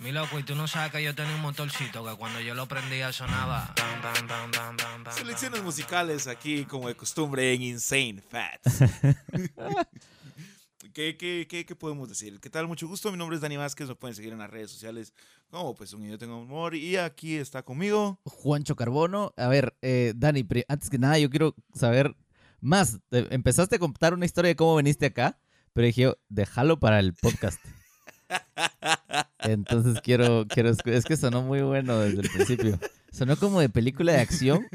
Mi loco, y tú no sabes que yo tenía un motorcito que cuando yo lo prendía sonaba. Selecciones musicales aquí, como de costumbre, en Insane Fats. ¿Qué, qué, qué, qué podemos decir? ¿Qué tal? Mucho gusto. Mi nombre es Dani Vázquez. Me pueden seguir en las redes sociales como pues un yo tengo humor. Y aquí está conmigo. Juancho Carbono. A ver, eh, Dani, antes que nada, yo quiero saber más. Empezaste a contar una historia de cómo viniste acá, pero dije déjalo para el podcast. Entonces quiero, quiero, es que sonó muy bueno desde el principio. Sonó como de película de acción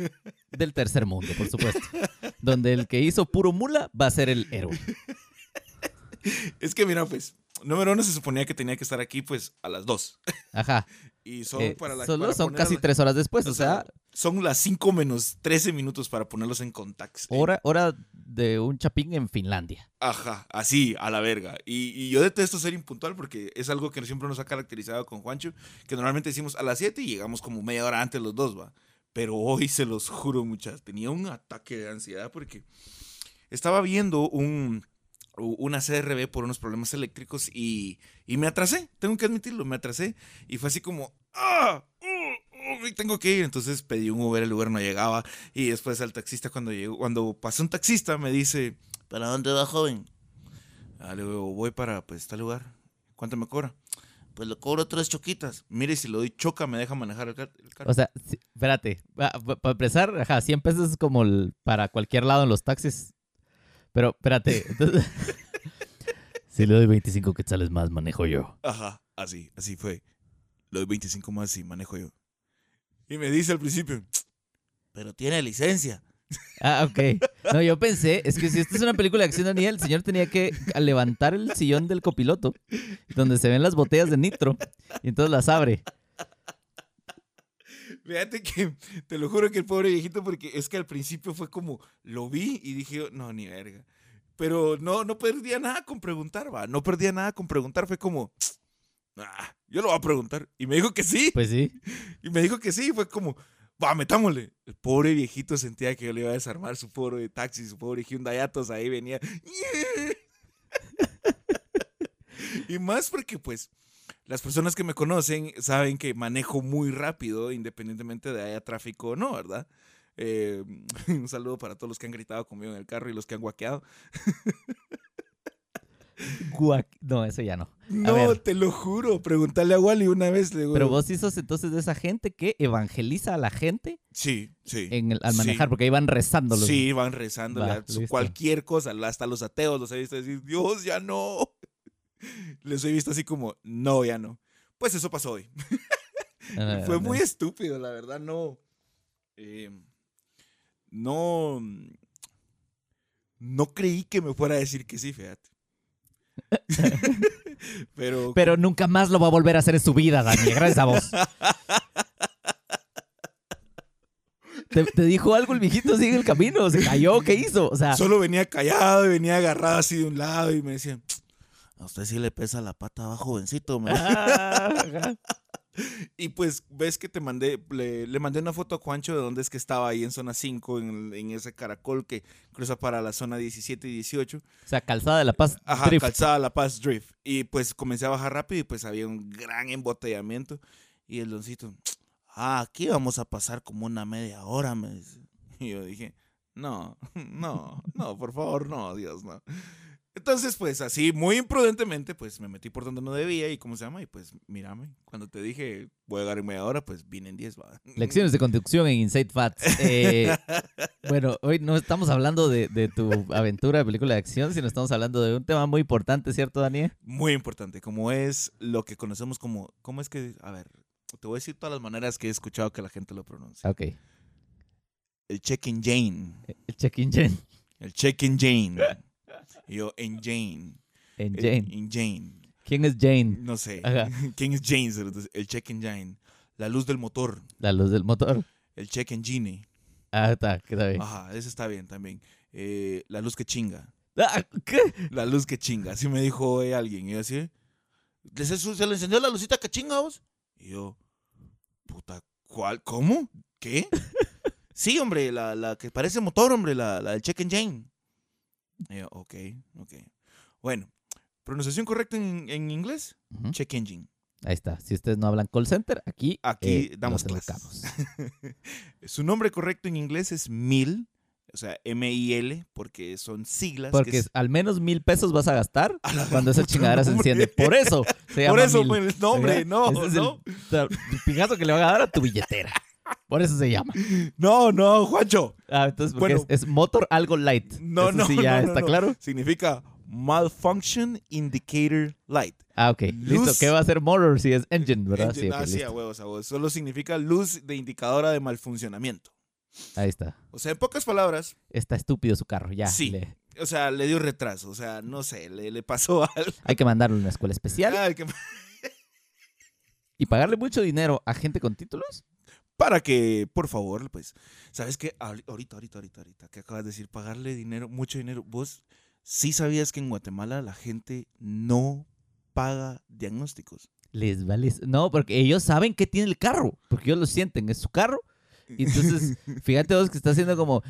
del tercer mundo, por supuesto. Donde el que hizo puro mula va a ser el héroe. Es que mira, pues, número uno se suponía que tenía que estar aquí pues a las dos. Ajá. Y solo Eh, para la solo para son casi la- tres horas después, o o sea, son las 5 menos 13 minutos para ponerlos en contacto. hora, hora de un chapín en Finlandia. Ajá, así, a la verga. Y, y yo detesto ser impuntual porque es algo que siempre nos ha caracterizado con Juancho, que normalmente decimos a las 7 y llegamos como media hora antes los dos, va. Pero hoy se los juro, muchas, tenía un ataque de ansiedad porque estaba viendo un, una CRB por unos problemas eléctricos y, y me atrasé, tengo que admitirlo, me atrasé. Y fue así como, ¡ah! Tengo que ir. Entonces pedí un Uber, el Uber no llegaba. Y después al taxista, cuando llegó, cuando pasó un taxista, me dice, ¿para dónde va, joven? Ah, le digo, voy para pues, tal lugar. ¿Cuánto me cobra? Pues le cobro tres choquitas. Mire, si le doy choca, me deja manejar el, car- el carro. O sea, sí, espérate, para empezar, ajá, 100 pesos es como el- para cualquier lado en los taxis. Pero espérate, entonces, si le doy 25 quetzales más, manejo yo. Ajá, así, así fue. Le doy 25 más y manejo yo. Y me dice al principio, pero tiene licencia. Ah, ok. No, yo pensé, es que si esta es una película de acción, Daniel, el señor tenía que levantar el sillón del copiloto, donde se ven las botellas de nitro, y entonces las abre. Fíjate que te lo juro que el pobre viejito, porque es que al principio fue como, lo vi y dije, no, ni verga. Pero no, no perdía nada con preguntar, va. No perdía nada con preguntar. Fue como, "Ah, yo lo voy a preguntar. Y me dijo que sí. Pues sí. Y me dijo que sí. Fue como, va, metámosle. El pobre viejito sentía que yo le iba a desarmar su pobre taxi, su pobre Hyundai Atos. Ahí venía. y más porque, pues, las personas que me conocen saben que manejo muy rápido, independientemente de haya tráfico o no, ¿verdad? Eh, un saludo para todos los que han gritado conmigo en el carro y los que han guaqueado. Guac- No, eso ya no. No, ver. te lo juro. Preguntarle a Wally una vez. Le digo, Pero vos sí sos entonces de esa gente que evangeliza a la gente Sí, sí. en el- al Sí. manejar, porque ahí van rezando. Sí, van rezando Va, cualquier cosa, hasta los ateos los he visto decir, Dios, ya no. Les he visto así como, no, ya no. Pues eso pasó hoy. Fue muy estúpido, la verdad, no. eh, no. No creí que me fuera a decir que sí, fíjate. Pero, Pero nunca más lo va a volver a hacer en su vida, Dani. Gracias a vos. ¿Te, te dijo algo el viejito en el camino? ¿Se cayó? ¿Qué hizo? O sea, solo venía callado y venía agarrado así de un lado y me decía, a usted sí le pesa la pata abajo, jovencito. me Y pues ves que te mandé, le, le mandé una foto a Juancho de dónde es que estaba ahí en zona 5, en, en ese caracol que cruza para la zona 17 y 18. o sea, calzada de la paz. Ajá, Drift. calzada La Paz Drift. Y pues comencé a bajar rápido y pues había un gran embotellamiento. Y el doncito, ah, aquí vamos a pasar como una media hora, me dice. Y yo dije, no, no, no, por favor, no, Dios, no. Entonces, pues así, muy imprudentemente, pues me metí por donde no debía y cómo se llama. Y pues mírame, cuando te dije voy a llegar media hora, pues vine en 10, va. Lecciones de conducción en Inside Fats. Eh, bueno, hoy no estamos hablando de, de tu aventura de película de acción, sino estamos hablando de un tema muy importante, ¿cierto, Daniel? Muy importante, como es lo que conocemos como, ¿cómo es que, a ver, te voy a decir todas las maneras que he escuchado que la gente lo pronuncia. Ok. El check Jane. El check-in Jane. El check Jane. Y yo, en Jane. En El- Jane. En Jane. ¿Quién es Jane? No sé. Ajá. ¿Quién es Jane? El check Jane. La luz del motor. La luz del motor. El check engine. Ah, está, queda bien. Ajá, ese está bien también. Eh, la luz que chinga. Ah, ¿Qué? La luz que chinga. Así me dijo eh, alguien. Y yo así, ¿les es- ¿se le encendió la lucita que chinga vos? Y yo, puta, ¿cuál? ¿Cómo? ¿Qué? sí, hombre, la, la que parece motor, hombre, la, la del check engine. Y yo, ok, ok. Bueno, pronunciación correcta en, en inglés, check engine. Ahí está. Si ustedes no hablan call center, aquí, Aquí eh, damos clases. Su nombre correcto en inglés es MIL, o sea, M-I-L, porque son siglas. que Porque es- al menos mil pesos vas a gastar A cuando esa chingadera se enciende. Por eso se Por llama eso, mil. no, hombre, Ajá. no, Ese es no. el, el que le van a dar a tu billetera. Por eso se llama. No, no, Juancho. Ah, entonces, porque Bueno. es, es motor algo light. No, Eso no, sí ya no, no, está no. claro. Significa Malfunction Indicator Light. Ah, ok. Listo. Luz- ¿Qué va a ser motor si es engine, verdad? Engine- sí, ah, sí, listo. a huevos, a huevos. Solo significa luz de indicadora de malfuncionamiento. Ahí está. O sea, en pocas palabras, Está estúpido su carro, ya. Sí. le- o sea, le dio retraso. O sea, no sé, le, le pasó algo. hay que mandarlo a una escuela especial que- y pagarle mucho dinero a gente con títulos. Para que, por favor, pues, ¿sabes qué? Ahori- Ahorita, ahorita, ahorita, ahorita, que acabas de decir, pagarle dinero, mucho dinero. ¿Vos sí sabías que en Guatemala la gente no paga diagnósticos? Les vale. No, porque ellos saben que tiene el carro. Porque ellos lo sienten. Es su carro. Y entonces, fíjate vos que está haciendo como.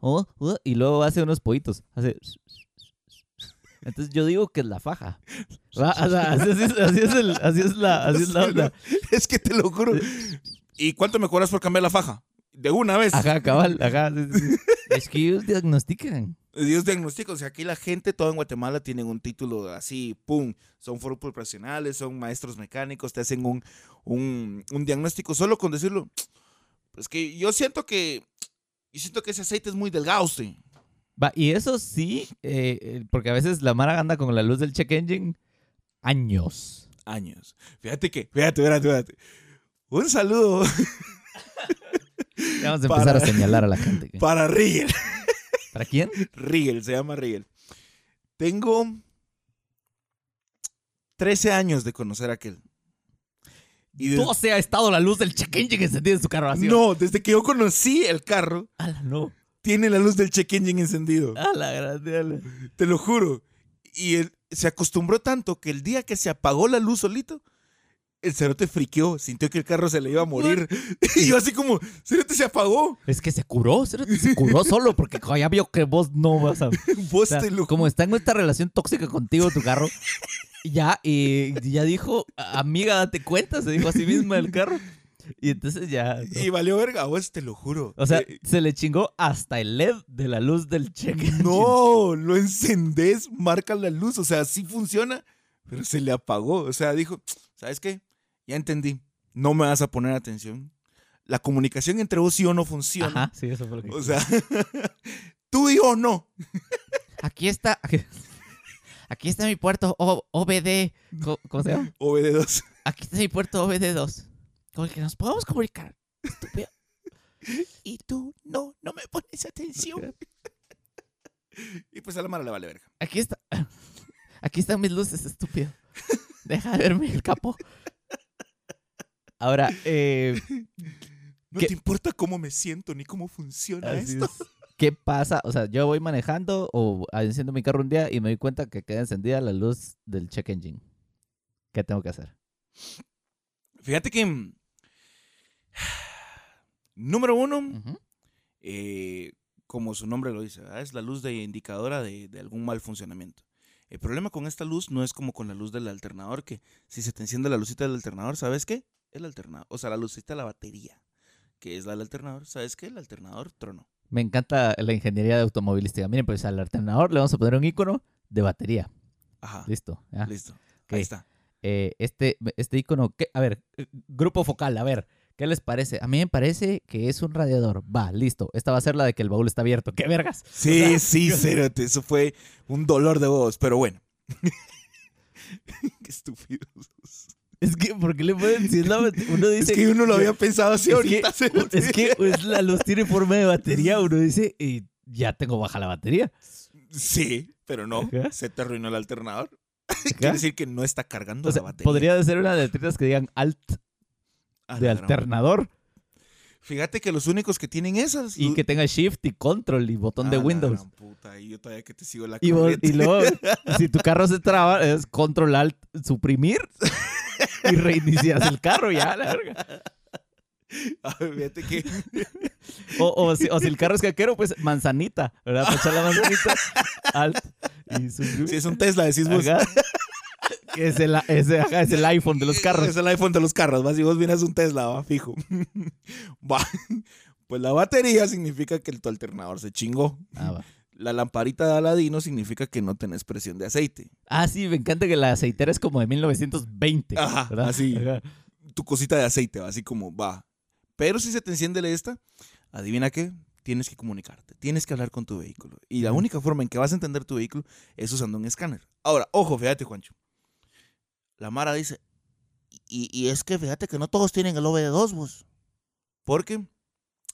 oh, oh, y luego hace unos pollitos. Hace. Entonces yo digo que es la faja. Va, o sea, así, es, así es el- así es la, así es la onda. Es que te lo juro. ¿Y cuánto me cobras por cambiar la faja? De una vez. Ajá, cabal, ajá. sí, sí, sí. Es que ellos diagnostican. Dios diagnóstico. O sea, aquí la gente, toda en Guatemala, tienen un título así, pum. Son foros profesionales, son maestros mecánicos, te hacen un, un, un diagnóstico solo con decirlo. Pues que yo siento que. Yo siento que ese aceite es muy delgado, usted. Va, y eso sí, eh, eh, porque a veces la Mara anda con la luz del check engine años. Años. Fíjate que, fíjate, fíjate, fíjate. Un saludo Vamos a empezar Para- a señalar a la gente. para Rigel. ¿Para quién? Rigel, se llama Rigel. Tengo 13 años de conocer a aquel. Y de- 12 ha estado la luz del check engine encendida en su carro. así. no, desde que yo conocí el carro, Ala, no. Tiene la luz del check engine encendido. A la grande. Te lo juro. Y él se acostumbró tanto que el día que se apagó la luz solito, el cerote friqueó, sintió que el carro se le iba a morir. Y yo así como, cerote se apagó. Es que se curó, cerote, se curó solo porque ya vio que vos no vas a... Vos o sea, te lo como está en esta relación tóxica contigo, tu carro, ya, y ya dijo, amiga, date cuenta, se dijo a sí misma el carro. Y entonces ya... no. Y valió verga, vos te lo juro. O sea, Eh, se le chingó hasta el LED de la luz del check engine. no, lo encendés, marca la luz, o sea, sí funciona, pero se le apagó. O sea, dijo, ¿sabes qué? Ya entendí, no me vas a poner atención. La comunicación entre vos y yo no funciona. Ajá, sí, eso fue lo que... O sea, tú y yo no. Aquí está... Aquí está mi puerto O- OBD. ¿Cómo, cómo se llama? OBD2. Aquí está mi puerto OBD2. Con el que nos podemos comunicar. Estúpido. Y tú no, no me pones atención. Y pues a la mala le vale verga. Aquí está. Aquí están mis luces, estúpido. Deja de verme el capo. Ahora, eh, No ¿Qué? te importa cómo me siento ni cómo funciona así esto. es. ¿qué pasa? O sea, yo voy manejando o enciendo mi carro un día y me doy cuenta que queda encendida la luz del check engine. ¿Qué tengo que hacer? Fíjate que. Número uno, eh, como su nombre lo dice, ¿verdad? es la luz de indicadora de, de algún mal funcionamiento. El problema con esta luz no es como con la luz del alternador, que si se te enciende la lucita del alternador, ¿sabes qué? El alternador, o sea, la lucita de la batería, que es la del alternador, ¿sabes qué? El alternador tronó. Me encanta la ingeniería de automovilística. Miren, pues al alternador le vamos a poner un icono de batería. Ajá, Listo. ya. listo. Ahí está. eh, este, este icono, ¿qué? a ver, eh, grupo focal, a ver, ¿qué les parece? A mí me parece que es un radiador. Va, listo. Esta va a ser la de que el baúl está abierto. ¡Qué vergas! Sí, O sea, sí, cérate, eso fue un dolor de voz, pero bueno. Qué estúpidos. Es que, ¿por qué le pueden decir la Uno Es dice. que uno lo había pensado así es ahorita. que, es que pues, la luz tiene forma de batería. Uno dice, y ya tengo baja la batería. Sí, pero no. Ajá. Se te arruinó el alternador. Ajá. Quiere decir que no está cargando O sea, la batería. podría ser una de letras que digan alt A de alternador Fíjate que los únicos que tienen esas. y que tenga shift y control y botón de A la Windows. gran puta, y yo todavía que te sigo la Y, vos- y luego, si tu carro se traba, es control alt suprimir y reinicias el carro ya, la verga. Fíjate que. O, o si, o si el carro es caquero, pues manzanita, ¿verdad? Para echar la manzanita alt y. Si es un Tesla, decís vos. Que es el, ajá, es el iPhone de los carros. Es el iPhone de los carros, va. Si vos vienes un Tesla, va, fijo. va. Pues la batería significa que tu alternador se chingó. Ah, va. La lamparita de Aladino significa que no tenés presión de aceite. Ah, sí, me encanta que la aceitera es como de 1920. Ajá, ¿verdad? así. Ajá. Tu cosita de aceite, va, así como va. Pero si se te enciende esta, adivina qué, tienes que comunicarte, tienes que hablar con tu vehículo. Y la única forma en que vas a entender tu vehículo es usando un escáner. Ahora, ojo, fíjate, Juancho. La Mara dice, y, y es que fíjate que no todos tienen el OBD2, vos. Porque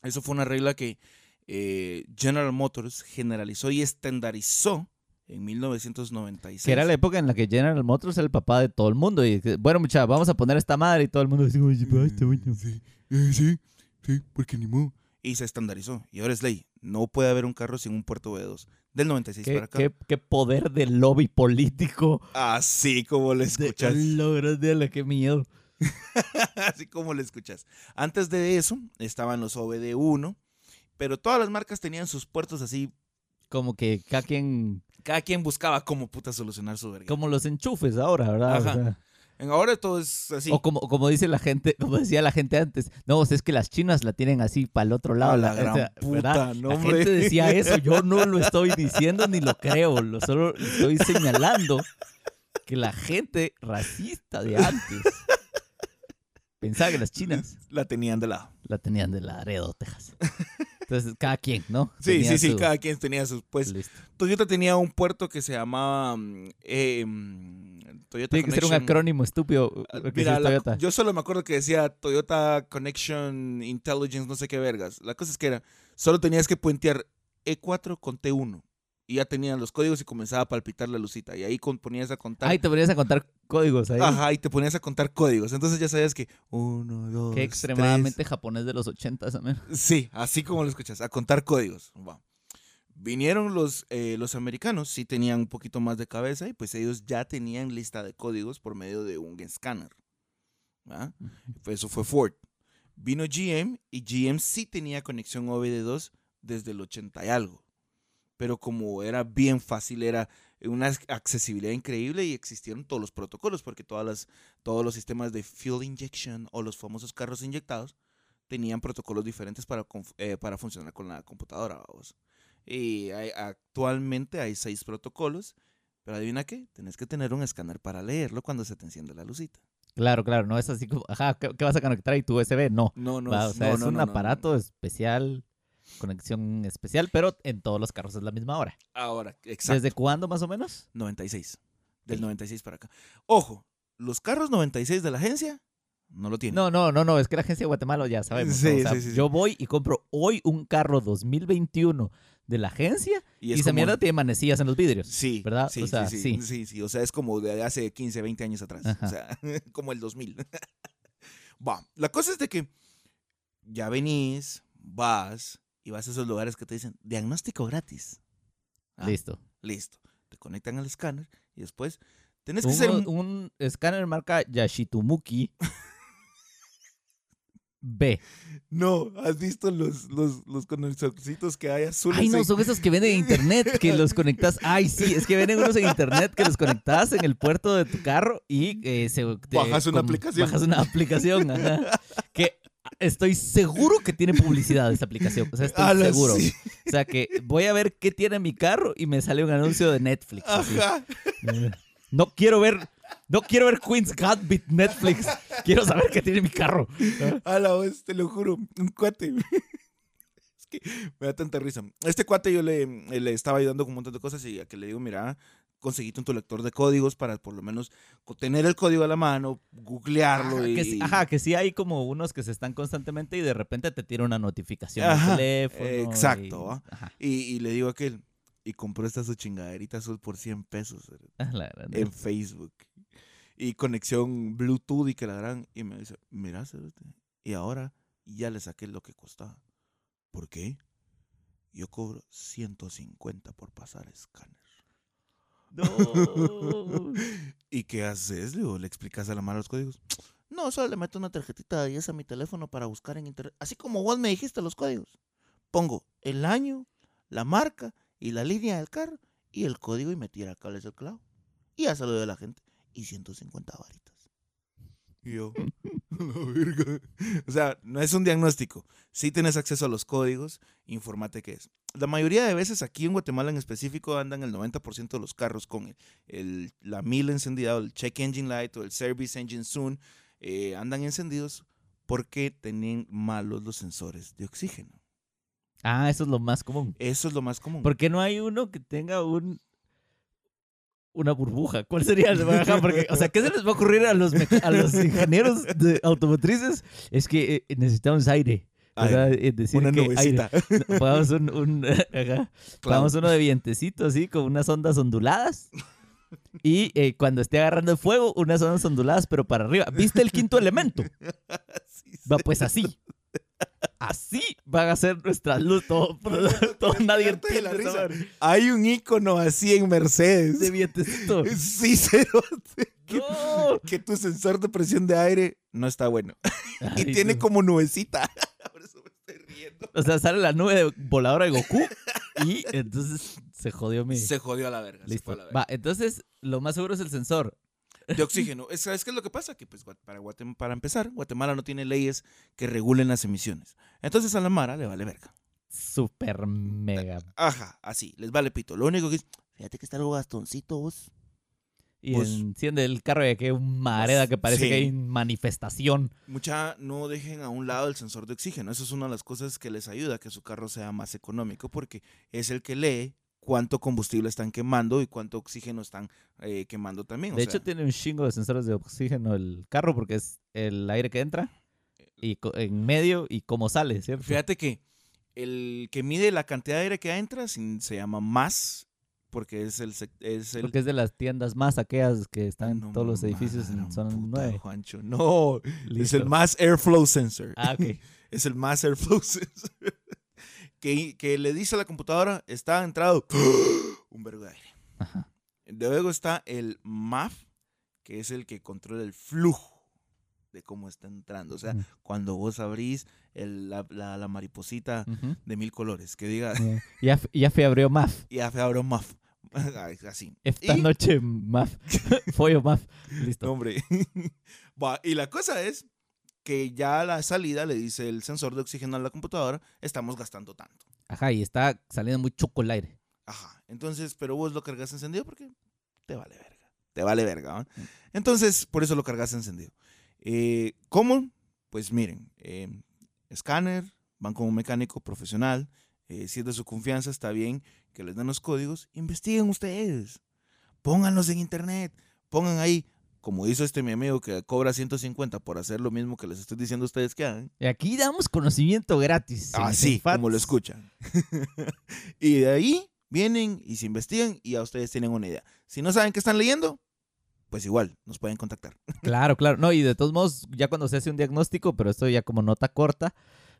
eso fue una regla que eh, General Motors generalizó y estandarizó en 1996. Que era la época en la que General Motors era el papá de todo el mundo. Y bueno, mucha, vamos a poner esta madre y todo el mundo dice, oye, pa, está bueno. Sí, eh, sí, sí, porque ni modo. Y se estandarizó. Y ahora es ley. No puede haber un carro sin un puerto V2. Del 96 para ¿Qué, acá. qué, qué poder de lobby político. Así como le De escuchas. de la que miedo. Así como le escuchas. Antes de eso estaban los OBD1. Pero todas las marcas tenían sus puertos así. Como que cada quien, Cada quien buscaba cómo puta solucionar su verga. como los enchufes ahora, ¿verdad? Ajá. O, sea, En ahora todo es así. o como, como dice la gente, como decía la gente antes, no, o sea, es que las chinas la tienen así para el otro lado. La o gran sea, puta, no, la gente decía eso, yo no lo estoy diciendo ni lo creo, lo solo estoy señalando que la gente racista de antes pensaba que las chinas La tenían de lado. la tenían de Laredo, Texas. Entonces, cada quien, ¿no? Sí, Tenía sí, sí. su- Cada quien tenía sus. Pues Listo. Toyota tenía un puerto que se llamaba. mm, eh, mm, Toyota Tiene que ser un Connection- acrónimo estúpido. Ah, lo que Mira, la- yo solo me acuerdo que decía Toyota Connection Intelligence, no sé qué vergas. La cosa es que era, solo tenías que puentear E4 con T1. Y ya tenían los códigos y comenzaba a palpitar la lucita. Y ahí con- ponías a contar. Ay, te ponías a contar códigos ahí. Ajá, y te ponías a contar códigos. Entonces ya sabías que uno, dos, Qué extremadamente japonés de los 80 también. tres. Sí, así como lo escuchas, a contar códigos. Vinieron los, eh, los americanos, sí tenían un poquito más de cabeza y pues ellos ya tenían lista de códigos por medio de un escáner. Pues Eso fue Ford. Vino GM y GM sí tenía conexión OBD2 desde el 80 y algo. Pero como era bien fácil, era una accesibilidad increíble y existieron todos los protocolos, porque todas las, todos los sistemas de fuel injection o los famosos carros inyectados tenían protocolos diferentes para, eh, para funcionar con la computadora. vamos. Y hay- actualmente hay seis protocolos, pero adivina qué, tenés que tener un escáner para leerlo cuando se te enciende la lucita. Claro, claro, no es así como, ajá, ¿qué, qué vas a conectar ahí tu USB? No. No, no, Va, es- o sea, no, es no, un no, no, aparato especial, conexión especial, pero en todos los carros es la misma hora. Ahora, exacto. ¿Desde cuándo más o menos? 96. Del Ok. 96 para acá. Ojo, los carros 96 de la agencia no lo tienen. No, no, no, no, es que la agencia de Guatemala ya sabemos. ¿no? Sí, O sea, sí, sí, sí. Yo voy y compro hoy un carro 2021 de la agencia y, es esa como- mierda tiene manecillas en los vidrios. Sí, ¿verdad? Sí, O sea, sí, sí. sí, sí, sí. O sea, es como de hace 15, 20 años atrás. Ajá. O sea, como el 2000. Va, la cosa es de que ya venís, vas y vas a esos lugares que te dicen diagnóstico gratis. Ah, Listo. Listo. Te conectan al escáner y después tenés que ser un escáner marca Yashitumuki B. No, ¿has visto los, los, los conexorcitos que hay azules? Ay, no, en- son esos que venden en internet, que los conectas. Ay, sí, es que venden unos en internet que los conectas en el puerto de tu carro y eh, se, te- Bajas una aplicación. Bajas una aplicación, ajá, Que estoy seguro que tiene publicidad esa aplicación. O sea, estoy Ala, seguro. sí. O sea, que voy a ver qué tiene mi carro y me sale un anuncio de Netflix. así. Ajá. Eh, No quiero ver. No quiero ver Queen's Gambit Netflix. Quiero saber qué tiene mi carro. A la vez, te lo juro, un cuate. Es que me da tanta risa. Este cuate yo le, le estaba ayudando con un montón de cosas y a que le digo, mira, conseguiste un tu lector de códigos para por lo menos tener el código a la mano, googlearlo Ajá y... que, sí, ajá, que sí hay como unos que se están constantemente y de repente te tira una notificación Ajá, al teléfono. eh, exacto, y-. Y, y le digo a aquel, y compró esta su chingaderita azul por 100 pesos eh, en Facebook. Y conexión Bluetooth y que la gran. Y me dice, mira, y ahora ya le saqué lo que costaba. ¿Por qué? Yo cobro 150 por pasar escáner. No. ¿Y qué haces? Le, digo, le explicas a la mano los códigos. No, solo le meto una tarjetita de 10 a mi teléfono para buscar en internet. Así como vos me dijiste los códigos. Pongo el año, la marca y la línea del carro y el código y me tira cables del clavo. Y ya doy a la gente. Y 150 varitas. Y yo, la verga. O sea, no es un diagnóstico. Si tienes acceso a los códigos, infórmate qué es. La mayoría de veces aquí en Guatemala en específico andan el 90% de los carros con el, el- la mil encendida, o el check engine light o el service engine soon, eh, andan encendidos porque tienen malos los sensores de oxígeno. Ah, eso es lo más común. Eso es lo más común. ¿Por qué no hay uno que tenga un una burbuja? ¿Cuál sería el porque, o sea, ¿qué se les va a ocurrir a los, a los ingenieros de automotrices? Es que eh, necesitamos aire. Eh, decir una que nubecita. aire. Pongamos un, un- ajá, pongamos uno de vientecito así, con unas ondas onduladas. Y eh, cuando esté agarrando fuego, unas ondas onduladas, pero para arriba. ¿Viste el quinto elemento? Sí. Va pues así. Así van a ser nuestras luz. Todo, todo nadie la entiende esa risa. Hay un icono así en Mercedes. de vientecito. Sí, cero. Que, No. que tu sensor de presión de aire no está bueno. Y tiene no. como nubecita. Por eso me estoy riendo. O sea, sale la nube de- voladora de Goku y entonces se jodió mi... Se jodió a la verga. Listo. a la verga. Va, entonces lo más seguro es el sensor. De oxígeno. Es- ¿Sabes qué es lo que pasa? Que pues, para, para empezar, Guatemala no tiene leyes que regulen las emisiones. Entonces a la Mara le vale verga. Super mega. Ajá, así, les vale pito. Lo único que es, fíjate que está algo gastoncito vos. Y Pues- enciende el carro y aquí hay un mareda que parece Sí. que hay manifestación. Mucha, no dejen a un lado el sensor de oxígeno. Eso es una de las cosas que les ayuda a que su carro sea más económico porque es el que lee cuánto combustible están quemando y cuánto oxígeno están eh, quemando también. o De sea, hecho, tiene un chingo de sensores de oxígeno el carro porque es el aire que entra y co- en medio y cómo sale, ¿cierto? fíjate que el que mide la cantidad de aire que entra se llama más porque es el... Es el Porque es de las tiendas más aquellas que están en No, todos los edificios en madre, zona puta, 9. Juancho. No, es Listo. el Mass Airflow Sensor. Ah, ok. Es el Mass Airflow Sensor. Que, que le dice a la computadora, está entrado un vergo de aire. Ajá. Luego está el MAF, que es el que controla el flujo de cómo está entrando. O sea, Ujú. cuando vos abrís el- la, la- la mariposita Ujú. de mil colores, que diga, Ya- Ya, f- ya fue abrió MAF. ya se abrió MAF. Así. Esta Y- noche MAF. Follo MAF. Listo. No, hombre. Y la cosa es que ya a la salida le dice el sensor de oxígeno a la computadora, estamos gastando tanto. Ajá, y está saliendo muy choco el aire. Ajá. Entonces, pero vos lo cargas encendido porque te vale verga. Te vale verga. ¿va? Entonces, por eso lo cargas encendido. Eh, ¿Cómo? Pues miren, eh, escáner, van con un mecánico profesional. eh, si es de su confianza, está bien que les den los códigos. Investiguen ustedes. Pónganlos en internet. Pongan ahí, como hizo este mi amigo que cobra 150 por hacer lo mismo que les estoy diciendo a ustedes que hagan. Y aquí damos conocimiento gratis. Así. Ah, como lo escuchan. y de ahí vienen y se investigan y ya ustedes tienen una idea. Si no saben qué están leyendo, pues igual nos pueden contactar. Claro, claro. No, y de todos modos, ya cuando se hace un diagnóstico, pero esto ya como nota corta,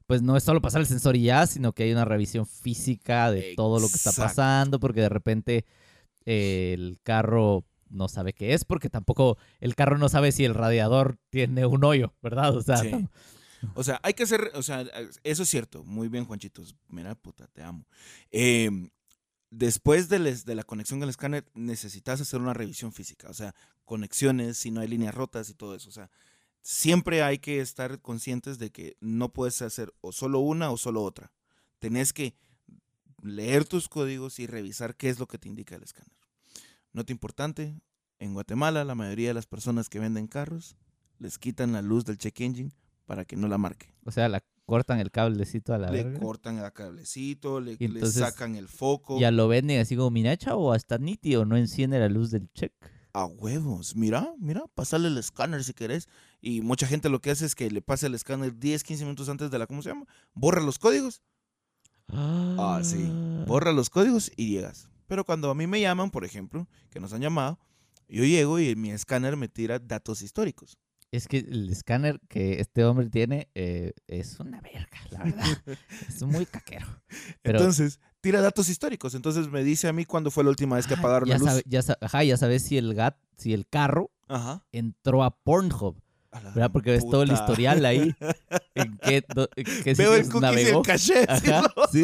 pues no es solo pasar el sensor y ya, sino que hay una revisión física de todo lo que está pasando, porque de repente eh, el carro no sabe qué es, porque tampoco el carro no sabe si el radiador tiene un hoyo, ¿verdad? O sea, Sí. O sea, hay que hacer, o sea, eso es cierto. Muy bien, Juanchitos. Mira, puta, te amo. Eh, después de, les- de la conexión del escáner, necesitas hacer una revisión física. O sea, conexiones, si no hay líneas rotas y todo eso. O sea, siempre hay que estar conscientes de que no puedes hacer o solo una o solo otra. Tenés que leer tus códigos y revisar qué es lo que te indica el escáner. Nota importante, en Guatemala la mayoría de las personas que venden carros les quitan la luz del check engine para que no la marque. o sea, la cortan el cablecito a la Le verga. cortan el cablecito, le, sacan el foco. Ya lo venden así como, mira, chavo, hasta nítido, no enciende la luz del check. A huevos. Mira, mira, pasarle el escáner si querés. Y mucha gente lo que hace es que le pasa el escáner 10, 15 minutos antes de la, ¿cómo se llama? Borra los códigos. Ah, sí. Borra los códigos y llegas. Pero cuando a mí me llaman, por ejemplo, que nos han llamado, yo llego y mi escáner me tira datos históricos. Es que el escáner que este hombre tiene eh, es una verga, la verdad. es muy caquero. Pero- Entonces, tira datos históricos. Entonces me dice a mí cuándo fue la última vez que Ah, apagaron ya la luz. sabe- ya, ajá, ya sabes si el gat, si el carro Ajá. entró a Pornhub, ¿verdad? Porque ves todo el historial ahí. En qué, en qué Veo el sitios cookies y el navegó. caché. ¿sí, Ajá, no? sí.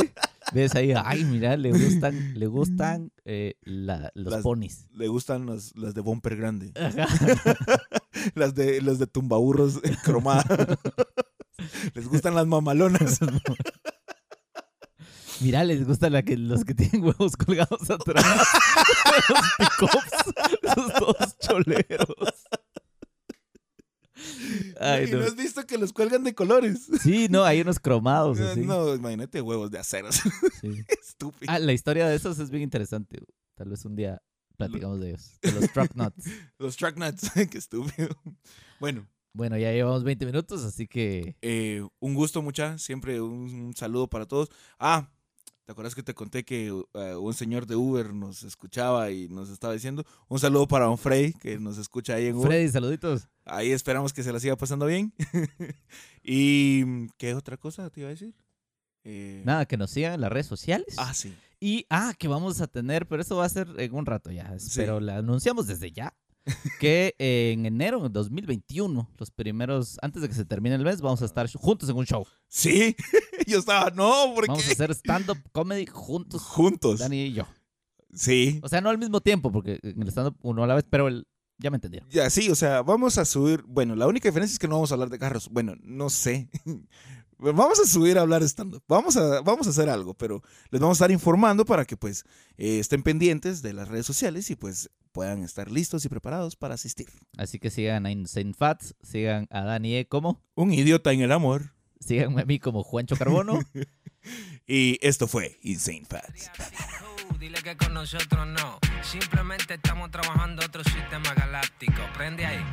Ves ahí, ay, mira, le gustan, le gustan eh, la- los Las- ponis. Le gustan las, las de bumper grande. Ajá. Las de, las de tumbaburros eh, cromadas. Les gustan las mamalonas. Mira, les gusta la que, los que tienen huevos colgados atrás. los pick-ups. Esos todos choleros. Ay, ¿Y no. no has visto que los cuelgan de colores? Sí, no, hay unos cromados Eh, así. No, imagínate huevos de acero. Sí. Estúpido. Ah, la historia de esos es bien interesante. Tal vez un día platicamos de ellos. De los truck nuts. Los track nuts. Qué estúpido. Bueno, Bueno, ya llevamos 20 minutos, así que eh, un gusto, mucha. Siempre un, un saludo para todos. Ah, ¿te acuerdas que te conté que eh, un señor de Uber nos escuchaba y nos estaba diciendo? Un saludo para Don Frey, que nos escucha ahí en Uber. Freddy, saluditos. Ahí esperamos que se la siga pasando bien. y, ¿qué otra cosa te iba a decir? Eh, Nada, que nos sigan en las redes sociales. Ah, sí. Y, ah, que vamos a tener, pero eso va a ser en un rato ya. Sí. Pero la anunciamos desde ya. Que en enero de 2021, los primeros, antes de que se termine el mes, vamos a estar juntos en un show. Sí. Yo estaba, no, ¿por Vamos a hacer stand-up comedy juntos, Juntos. Dani y yo. Sí. O sea, no al mismo tiempo, porque en el stand-up uno a la vez, pero el, ya me entendieron. Ya, sí, o sea, vamos a subir. Bueno, la única diferencia es que no vamos a hablar de carros. Bueno, no sé. Vamos a subir a hablar stand-up. Vamos a, vamos a hacer algo, pero les vamos a estar informando para que pues eh, estén pendientes de las redes sociales y pues puedan estar listos y preparados para asistir. Así que sigan a Insane Fats, sigan a Dani E como, Un idiota en el amor. síganme a mí como Juancho Carbono. Y esto fue Insane Facts. Dile que con nosotros no. Simplemente estamos trabajando otro sistema galáctico. Prende ahí.